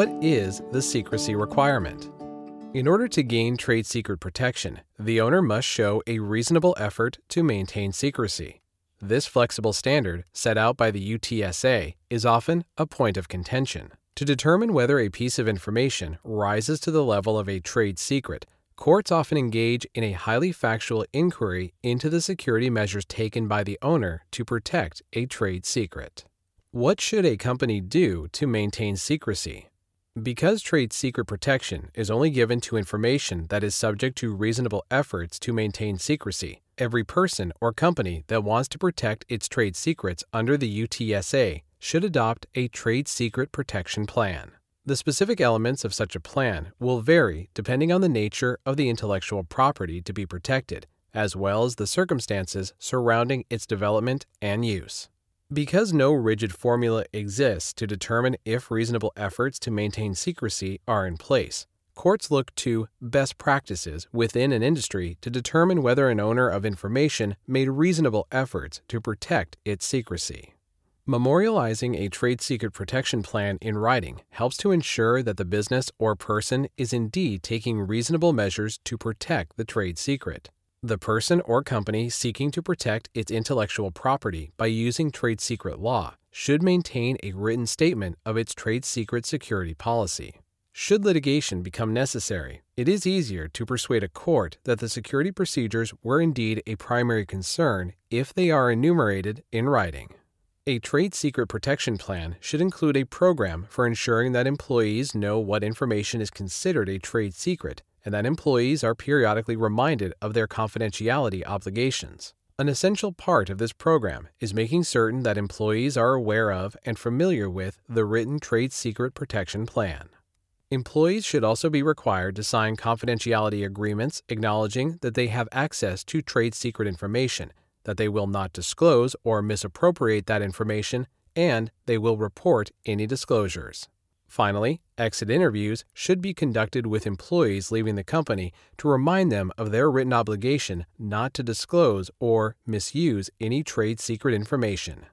What is the secrecy requirement? In order to gain trade secret protection, the owner must show a reasonable effort to maintain secrecy. This flexible standard, set out by the UTSA, is often a point of contention. To determine whether a piece of information rises to the level of a trade secret, courts often engage in a highly factual inquiry into the security measures taken by the owner to protect a trade secret. What should a company do to maintain secrecy? Because trade secret protection is only given to information that is subject to reasonable efforts to maintain secrecy, every person or company that wants to protect its trade secrets under the UTSA should adopt a trade secret protection plan. The specific elements of such a plan will vary depending on the nature of the intellectual property to be protected, as well as the circumstances surrounding its development and use. Because no rigid formula exists to determine if reasonable efforts to maintain secrecy are in place, courts look to best practices within an industry to determine whether an owner of information made reasonable efforts to protect its secrecy. Memorializing a trade secret protection plan in writing helps to ensure that the business or person is indeed taking reasonable measures to protect the trade secret. The person or company seeking to protect its intellectual property by using trade secret law should maintain a written statement of its trade secret security policy. Should litigation become necessary, it is easier to persuade a court that the security procedures were indeed a primary concern if they are enumerated in writing. A trade secret protection plan should include a program for ensuring that employees know what information is considered a trade secret and that employees are periodically reminded of their confidentiality obligations. An essential part of this program is making certain that employees are aware of and familiar with the written trade secret protection plan. Employees should also be required to sign confidentiality agreements acknowledging that they have access to trade secret information that they will not disclose or misappropriate that information, and they will report any disclosures. Finally, exit interviews should be conducted with employees leaving the company to remind them of their written obligation not to disclose or misuse any trade secret information.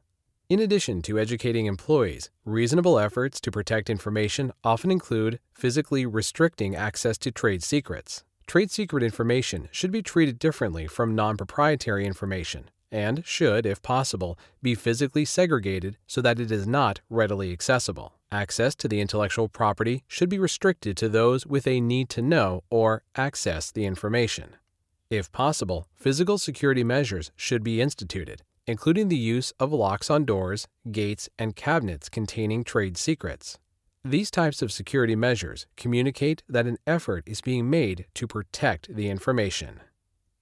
In addition to educating employees, reasonable efforts to protect information often include physically restricting access to trade secrets. Trade secret information should be treated differently from non proprietary information and should, if possible, be physically segregated so that it is not readily accessible. Access to the intellectual property should be restricted to those with a need to know or access the information. If possible, physical security measures should be instituted, including the use of locks on doors, gates, and cabinets containing trade secrets. These types of security measures communicate that an effort is being made to protect the information.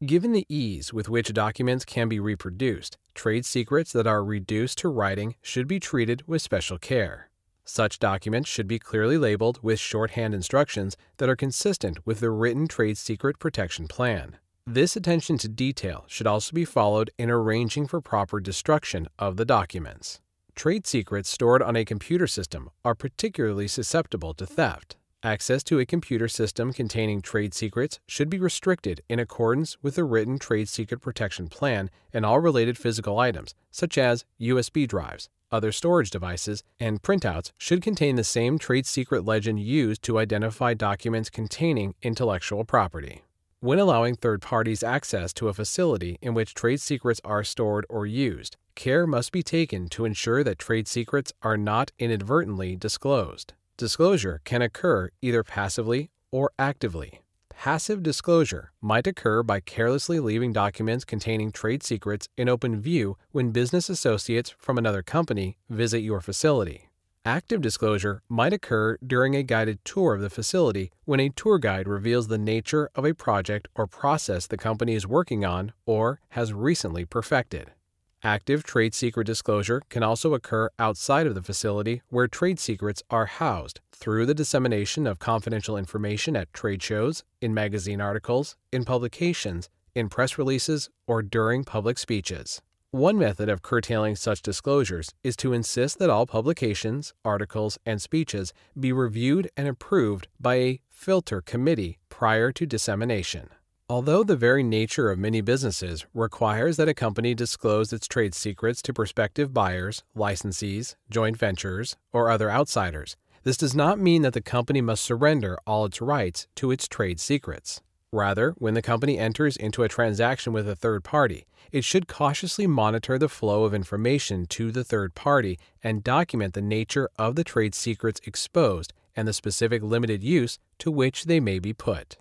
Given the ease with which documents can be reproduced, trade secrets that are reduced to writing should be treated with special care. Such documents should be clearly labeled with shorthand instructions that are consistent with the written trade secret protection plan. This attention to detail should also be followed in arranging for proper destruction of the documents. Trade secrets stored on a computer system are particularly susceptible to theft. Access to a computer system containing trade secrets should be restricted in accordance with the written Trade Secret Protection Plan and all related physical items, such as USB drives, other storage devices, and printouts, should contain the same trade secret legend used to identify documents containing intellectual property. When allowing third parties access to a facility in which trade secrets are stored or used, care must be taken to ensure that trade secrets are not inadvertently disclosed. Disclosure can occur either passively or actively. Passive disclosure might occur by carelessly leaving documents containing trade secrets in open view when business associates from another company visit your facility. Active disclosure might occur during a guided tour of the facility when a tour guide reveals the nature of a project or process the company is working on or has recently perfected. Active trade secret disclosure can also occur outside of the facility where trade secrets are housed through the dissemination of confidential information at trade shows, in magazine articles, in publications, in press releases, or during public speeches. One method of curtailing such disclosures is to insist that all publications, articles, and speeches be reviewed and approved by a filter committee prior to dissemination. Although the very nature of many businesses requires that a company disclose its trade secrets to prospective buyers, licensees, joint ventures, or other outsiders, This does not mean that the company must surrender all its rights to its trade secrets. Rather, when the company enters into a transaction with a third party, it should cautiously monitor the flow of information to the third party and document the nature of the trade secrets exposed and the specific limited use to which they may be put.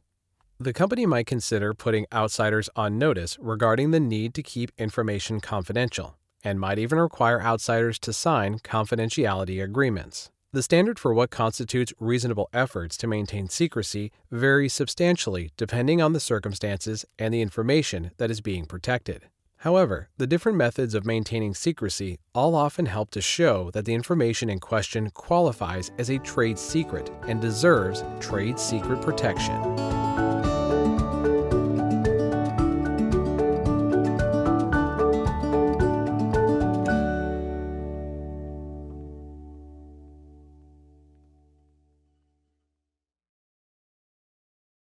The company might consider putting outsiders on notice regarding the need to keep information confidential, and might even require outsiders to sign confidentiality agreements. The standard for what constitutes reasonable efforts to maintain secrecy varies substantially depending on the circumstances and the information that is being protected. However, the different methods of maintaining secrecy all often help to show that the information in question qualifies as a trade secret and deserves trade secret protection.